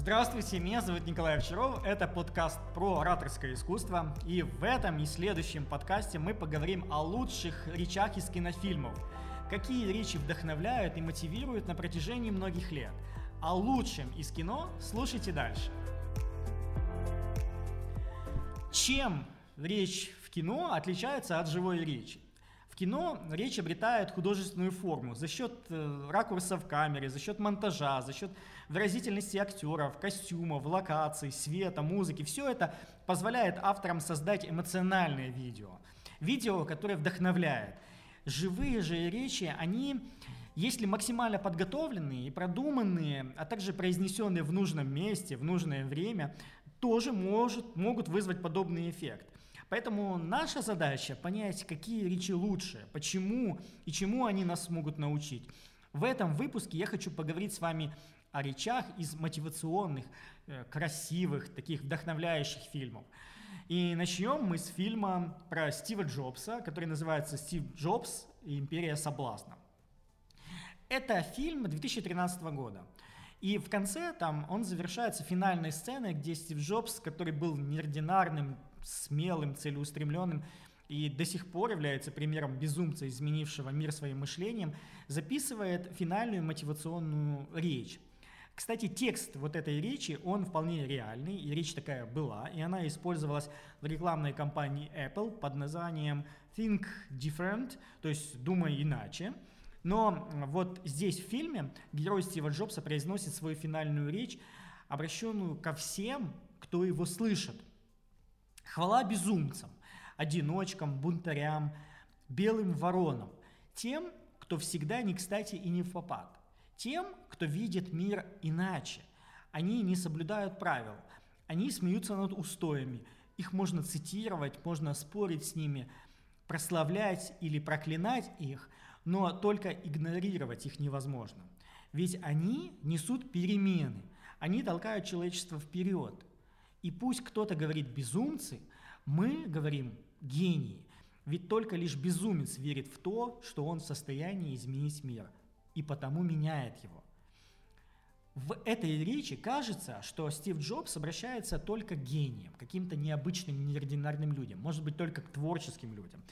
Здравствуйте, меня зовут Николай Овчаров, это подкаст про ораторское искусство, и в этом и следующем подкасте мы поговорим о лучших речах из кинофильмов, какие речи вдохновляют и мотивируют на протяжении многих лет. О лучшем из кино слушайте дальше. Чем речь в кино отличается от живой речи? кино речь обретает художественную форму за счет э, ракурсов камеры, за счет монтажа, за счет выразительности актеров, костюмов, локаций, света, музыки. Все это позволяет авторам создать эмоциональное видео. Видео, которое вдохновляет. Живые же речи, они, если максимально подготовленные и продуманные, а также произнесенные в нужном месте, в нужное время, тоже может, могут вызвать подобный эффект. Поэтому наша задача понять, какие речи лучше, почему и чему они нас могут научить. В этом выпуске я хочу поговорить с вами о речах из мотивационных, э, красивых, таких вдохновляющих фильмов. И начнем мы с фильма про Стива Джобса, который называется «Стив Джобс и империя соблазна». Это фильм 2013 года. И в конце там он завершается финальной сценой, где Стив Джобс, который был неординарным смелым, целеустремленным и до сих пор является примером безумца, изменившего мир своим мышлением, записывает финальную мотивационную речь. Кстати, текст вот этой речи, он вполне реальный, и речь такая была, и она использовалась в рекламной кампании Apple под названием Think Different, то есть «Думай иначе». Но вот здесь в фильме герой Стива Джобса произносит свою финальную речь, обращенную ко всем, кто его слышит – Хвала безумцам, одиночкам, бунтарям, белым воронам, тем, кто всегда не кстати и не в попад, тем, кто видит мир иначе. Они не соблюдают правил, они смеются над устоями, их можно цитировать, можно спорить с ними, прославлять или проклинать их, но только игнорировать их невозможно. Ведь они несут перемены, они толкают человечество вперед – и пусть кто-то говорит безумцы, мы говорим гении. Ведь только лишь безумец верит в то, что он в состоянии изменить мир, и потому меняет его. В этой речи кажется, что Стив Джобс обращается только к гениям, каким-то необычным, неординарным людям, может быть, только к творческим людям.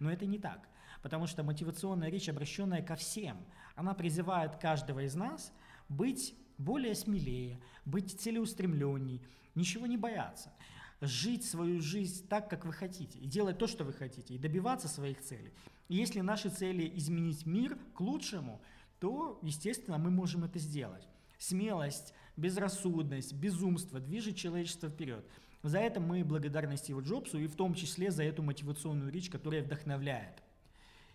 Но это не так, потому что мотивационная речь, обращенная ко всем, она призывает каждого из нас быть более смелее, быть целеустремленней, ничего не бояться, жить свою жизнь так, как вы хотите, и делать то, что вы хотите, и добиваться своих целей. И если наши цели изменить мир к лучшему, то, естественно, мы можем это сделать. Смелость, безрассудность, безумство движет человечество вперед. За это мы благодарны Стиву Джобсу и в том числе за эту мотивационную речь, которая вдохновляет.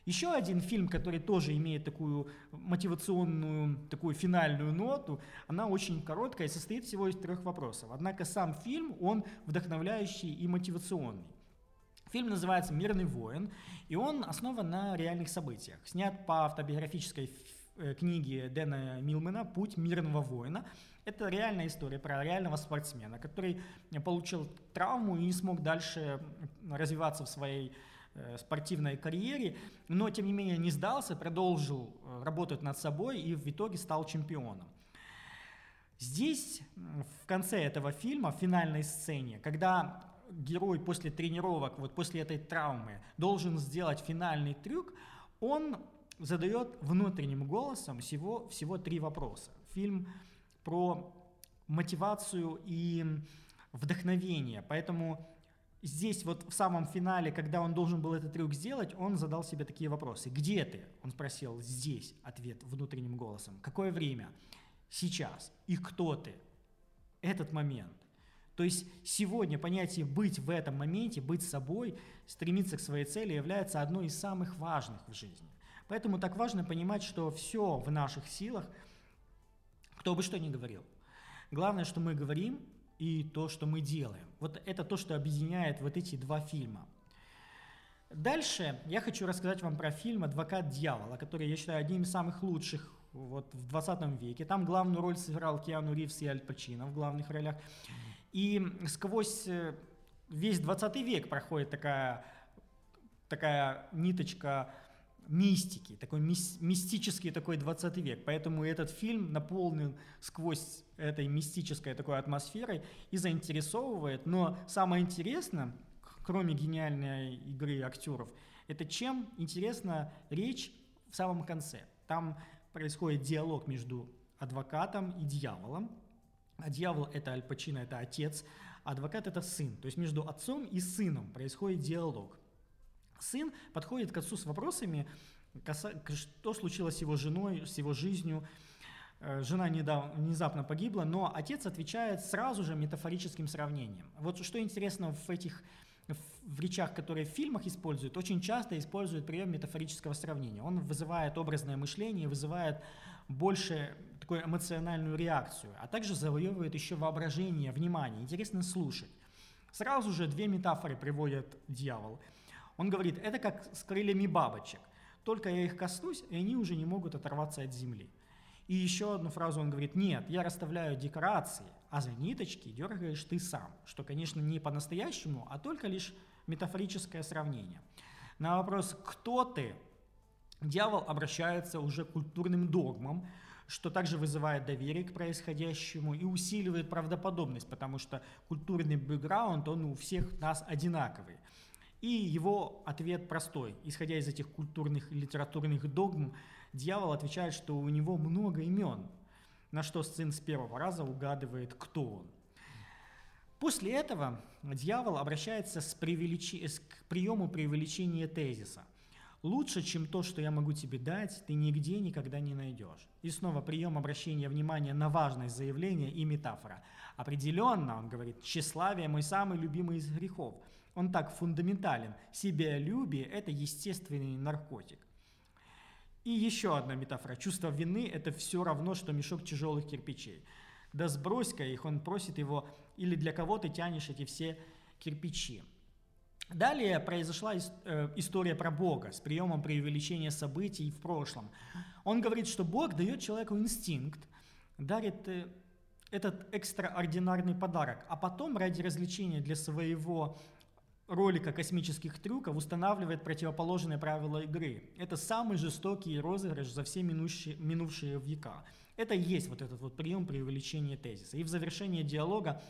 Еще один фильм, который тоже имеет такую мотивационную, такую финальную ноту, она очень короткая и состоит всего из трех вопросов. Однако сам фильм, он вдохновляющий и мотивационный. Фильм называется «Мирный воин», и он основан на реальных событиях. Снят по автобиографической э, книге Дэна Милмена «Путь мирного воина». Это реальная история про реального спортсмена, который получил травму и не смог дальше развиваться в своей Э, спортивной карьере, но тем не менее не сдался, продолжил э, работать над собой и в итоге стал чемпионом. Здесь, в конце этого фильма, в финальной сцене, когда герой после тренировок, вот после этой травмы, должен сделать финальный трюк, он задает внутренним голосом всего, всего три вопроса. Фильм про мотивацию и вдохновение, поэтому здесь вот в самом финале, когда он должен был этот трюк сделать, он задал себе такие вопросы. Где ты? Он спросил. Здесь. Ответ внутренним голосом. Какое время? Сейчас. И кто ты? Этот момент. То есть сегодня понятие «быть в этом моменте», «быть собой», стремиться к своей цели является одной из самых важных в жизни. Поэтому так важно понимать, что все в наших силах, кто бы что ни говорил. Главное, что мы говорим, и то, что мы делаем. Вот это то, что объединяет вот эти два фильма. Дальше я хочу рассказать вам про фильм «Адвокат дьявола», который я считаю одним из самых лучших вот, в 20 веке. Там главную роль сыграл Киану Ривз и Аль Пачино в главных ролях. И сквозь э, весь 20 век проходит такая, такая ниточка мистики, такой мистический такой 20 век. Поэтому этот фильм наполнен сквозь этой мистической такой атмосферой и заинтересовывает. Но самое интересное, кроме гениальной игры актеров, это чем интересна речь в самом конце. Там происходит диалог между адвокатом и дьяволом. А дьявол — это Аль Пачино, это отец, а адвокат — это сын. То есть между отцом и сыном происходит диалог. Сын подходит к отцу с вопросами, что случилось с его женой, с его жизнью. Э, жена недавно, внезапно погибла, но отец отвечает сразу же метафорическим сравнением. Вот что интересно в этих в речах, которые в фильмах используют, очень часто используют прием метафорического сравнения. Он вызывает образное мышление, вызывает больше такую эмоциональную реакцию, а также завоевывает еще воображение, внимание. Интересно слушать. Сразу же две метафоры приводит дьявол. Он говорит, это как с крыльями бабочек. Только я их коснусь, и они уже не могут оторваться от земли. И еще одну фразу он говорит, нет, я расставляю декорации, а за ниточки дергаешь ты сам. Что, конечно, не по-настоящему, а только лишь метафорическое сравнение. На вопрос «кто ты?» дьявол обращается уже к культурным догмам, что также вызывает доверие к происходящему и усиливает правдоподобность, потому что культурный бэкграунд, он у всех нас одинаковый. И его ответ простой. Исходя из этих культурных и литературных догм, дьявол отвечает, что у него много имен, на что сын с первого раза угадывает, кто он. После этого дьявол обращается с привеличи... к приему преувеличения тезиса. Лучше, чем то, что я могу тебе дать, ты нигде никогда не найдешь. И снова прием обращения внимания на важность заявления и метафора. Определенно, он говорит, тщеславие – мой самый любимый из грехов – он так фундаментален. Себялюбие – это естественный наркотик. И еще одна метафора. Чувство вины – это все равно, что мешок тяжелых кирпичей. Да сбрось-ка их, он просит его, или для кого ты тянешь эти все кирпичи. Далее произошла э, история про Бога с приемом преувеличения событий в прошлом. Он говорит, что Бог дает человеку инстинкт, дарит э, этот экстраординарный подарок, а потом ради развлечения для своего ролика космических трюков устанавливает противоположные правила игры. Это самый жестокий розыгрыш за все минувшие, минувшие века. Это и есть вот этот вот прием преувеличения тезиса. И в завершении диалога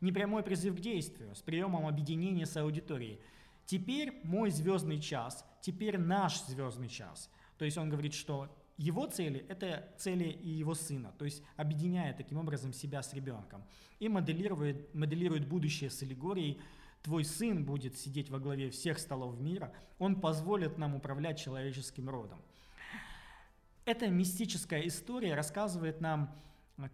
непрямой призыв к действию с приемом объединения с аудиторией. Теперь мой звездный час, теперь наш звездный час. То есть он говорит, что его цели – это цели и его сына, то есть объединяет таким образом себя с ребенком и моделирует, моделирует будущее с аллегорией Твой сын будет сидеть во главе всех столов мира, он позволит нам управлять человеческим родом. Эта мистическая история рассказывает нам,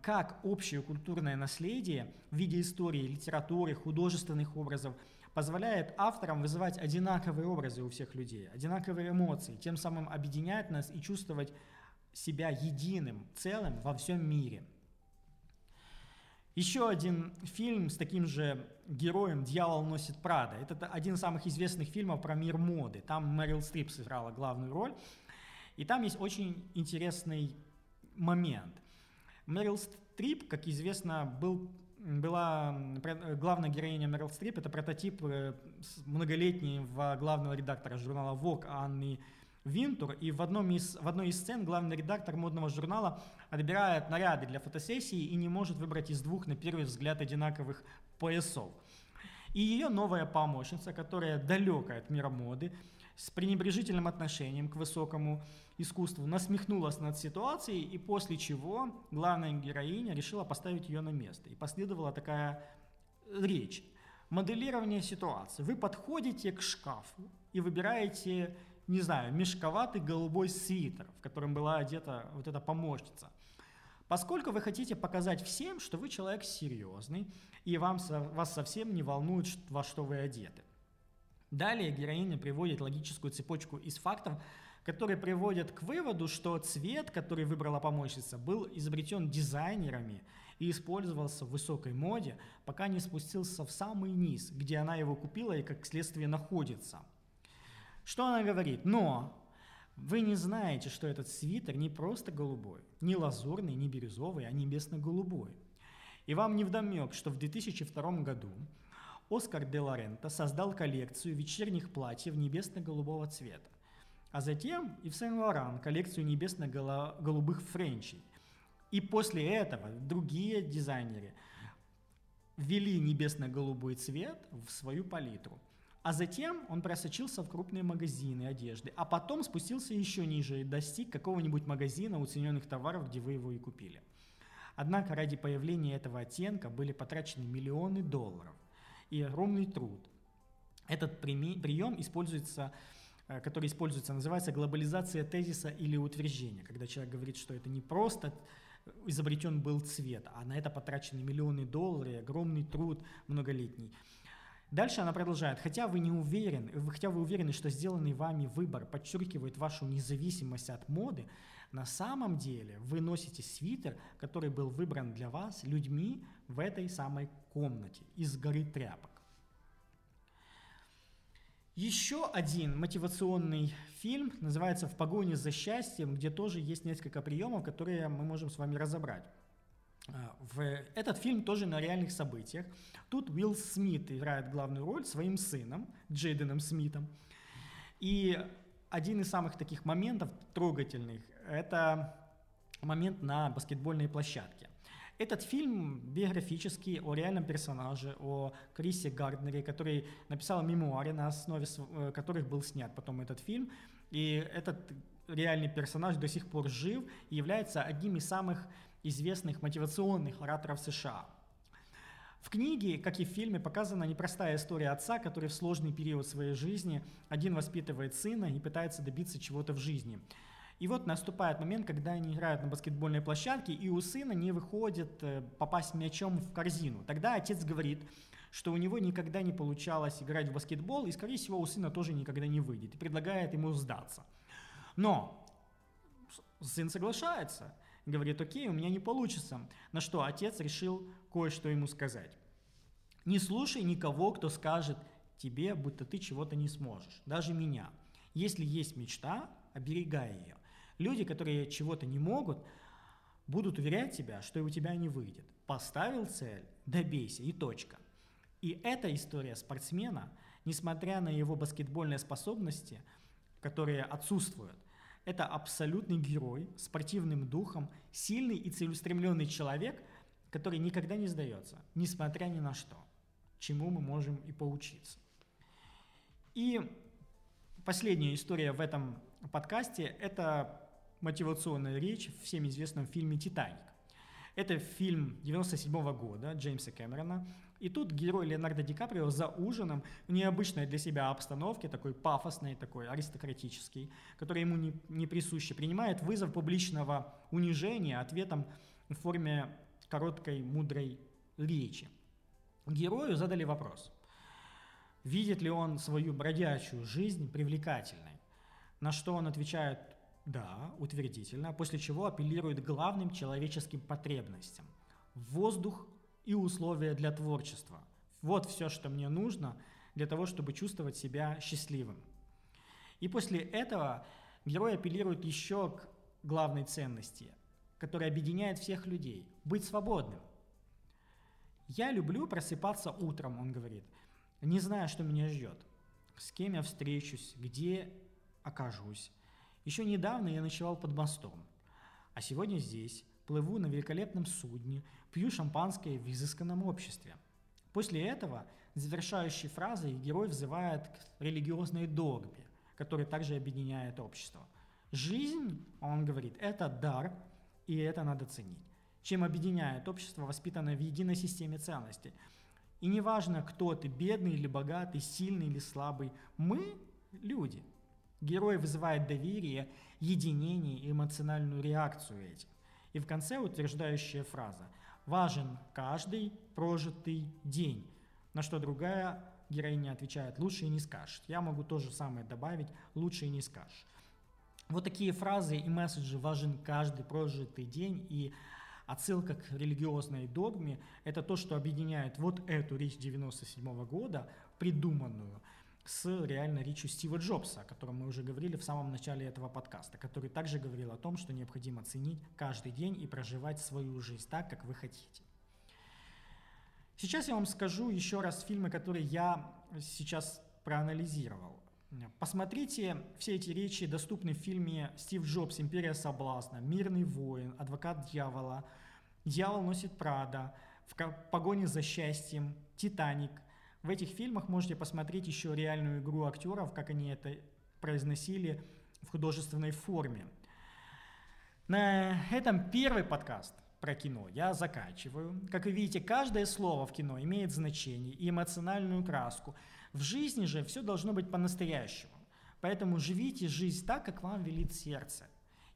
как общее культурное наследие в виде истории, литературы, художественных образов позволяет авторам вызывать одинаковые образы у всех людей, одинаковые эмоции, тем самым объединять нас и чувствовать себя единым, целым во всем мире – еще один фильм с таким же героем «Дьявол носит Прада». Это один из самых известных фильмов про мир моды. Там Мэрил Стрип сыграла главную роль. И там есть очень интересный момент. Мэрил Стрип, как известно, был, была главная героиня Мэрил Стрип, это прототип э, многолетнего главного редактора журнала Vogue Анны Винтур, и в, одном из, в одной из сцен главный редактор модного журнала отбирает наряды для фотосессии и не может выбрать из двух, на первый взгляд, одинаковых поясов. И ее новая помощница, которая далекая от мира моды, с пренебрежительным отношением к высокому искусству, насмехнулась над ситуацией, и после чего главная героиня решила поставить ее на место. И последовала такая речь. Моделирование ситуации. Вы подходите к шкафу и выбираете не знаю, мешковатый голубой свитер, в котором была одета вот эта помощница. Поскольку вы хотите показать всем, что вы человек серьезный, и вам, вас совсем не волнует, во что вы одеты. Далее героиня приводит логическую цепочку из фактов, которые приводят к выводу, что цвет, который выбрала помощница, был изобретен дизайнерами и использовался в высокой моде, пока не спустился в самый низ, где она его купила и как следствие находится – что она говорит? Но вы не знаете, что этот свитер не просто голубой, не лазурный, не бирюзовый, а небесно-голубой. И вам не вдомек, что в 2002 году Оскар де Лоренто создал коллекцию вечерних платьев небесно-голубого цвета. а затем и в Сен-Лоран коллекцию небесно-голубых френчей. И после этого другие дизайнеры ввели небесно-голубой цвет в свою палитру. А затем он просочился в крупные магазины одежды, а потом спустился еще ниже и достиг какого-нибудь магазина уцененных товаров, где вы его и купили. Однако ради появления этого оттенка были потрачены миллионы долларов и огромный труд. Этот прием используется э, который используется, называется глобализация тезиса или утверждения, когда человек говорит, что это не просто изобретен был цвет, а на это потрачены миллионы долларов, огромный труд многолетний. Дальше она продолжает. Хотя вы не уверены, хотя вы уверены, что сделанный вами выбор подчеркивает вашу независимость от моды, на самом деле вы носите свитер, который был выбран для вас людьми в этой самой комнате из горы тряпок. Еще один мотивационный фильм называется «В погоне за счастьем», где тоже есть несколько приемов, которые мы можем с вами разобрать. А, в этот фильм тоже на реальных событиях. Тут Уилл Смит играет главную роль своим сыном, Джейденом Смитом. И один из самых таких моментов трогательных – это момент на баскетбольной площадке. Этот фильм биографический о реальном персонаже, о Крисе Гарднере, который написал мемуары, на основе э, которых был снят потом этот фильм. И этот реальный персонаж до сих пор жив и является одним из самых известных мотивационных ораторов США. В книге, как и в фильме, показана непростая история отца, который в сложный период своей жизни один воспитывает сына и пытается добиться чего-то в жизни. И вот наступает момент, когда они играют на баскетбольной площадке, и у сына не выходит э, попасть мячом в корзину. Тогда отец говорит, что у него никогда не получалось играть в баскетбол, и, скорее всего, у сына тоже никогда не выйдет, и предлагает ему сдаться. Но сын соглашается – говорит, окей, у меня не получится. На что отец решил кое-что ему сказать. Не слушай никого, кто скажет тебе, будто ты чего-то не сможешь, даже меня. Если есть мечта, оберегай ее. Люди, которые чего-то не могут, будут уверять тебя, что и у тебя не выйдет. Поставил цель, добейся и точка. И эта история спортсмена, несмотря на его баскетбольные способности, которые отсутствуют, это абсолютный герой, спортивным духом, сильный и целеустремленный человек, который никогда не сдается, несмотря ни на что, чему мы можем и поучиться. И последняя история в этом подкасте – это мотивационная речь в всем известном фильме «Титаник». Это фильм 97 -го года Джеймса Кэмерона. И тут герой Леонардо Ди Каприо за ужином в необычной для себя обстановке, такой пафосной, такой аристократический, который ему не, не присущи, принимает вызов публичного унижения ответом в форме короткой, мудрой речи. Герою задали вопрос, видит ли он свою бродячую жизнь привлекательной, на что он отвечает да, утвердительно, после чего апеллирует главным человеческим потребностям. Воздух и условия для творчества. Вот все, что мне нужно для того, чтобы чувствовать себя счастливым. И после этого герой апеллирует еще к главной ценности, которая объединяет всех людей – быть свободным. «Я люблю просыпаться утром», – он говорит, – «не зная, что меня ждет, с кем я встречусь, где окажусь, еще недавно я ночевал под мостом, а сегодня здесь, плыву на великолепном судне, пью шампанское в изысканном обществе. После этого завершающей фразой герой взывает к религиозной догме, которая также объединяет общество. Жизнь, он говорит, это дар, и это надо ценить. Чем объединяет общество, воспитанное в единой системе ценностей. И неважно, кто ты, бедный или богатый, сильный или слабый, мы люди – Герой вызывает доверие, единение и эмоциональную реакцию этих. И в конце утверждающая фраза «Важен каждый прожитый день», на что другая героиня отвечает «Лучше и не скажешь». Я могу то же самое добавить «Лучше и не скажешь». Вот такие фразы и месседжи «Важен каждый прожитый день» и отсылка к религиозной догме – это то, что объединяет вот эту речь 97 года, придуманную – с реально речью Стива Джобса, о котором мы уже говорили в самом начале этого подкаста, который также говорил о том, что необходимо ценить каждый день и проживать свою жизнь так, как вы хотите. Сейчас я вам скажу еще раз фильмы, которые я сейчас проанализировал. Посмотрите, все эти речи доступны в фильме «Стив Джобс. Империя соблазна», «Мирный воин», «Адвокат дьявола», «Дьявол носит Прада», «В погоне за счастьем», «Титаник». В этих фильмах можете посмотреть еще реальную игру актеров, как они это произносили в художественной форме. На этом первый подкаст про кино я заканчиваю. Как вы видите, каждое слово в кино имеет значение и эмоциональную краску – в жизни же все должно быть по-настоящему. Поэтому живите жизнь так, как вам велит сердце.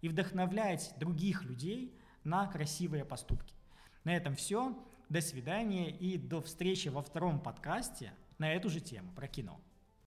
И вдохновляйте других людей на красивые поступки. На этом все. До свидания и до встречи во втором подкасте на эту же тему про кино.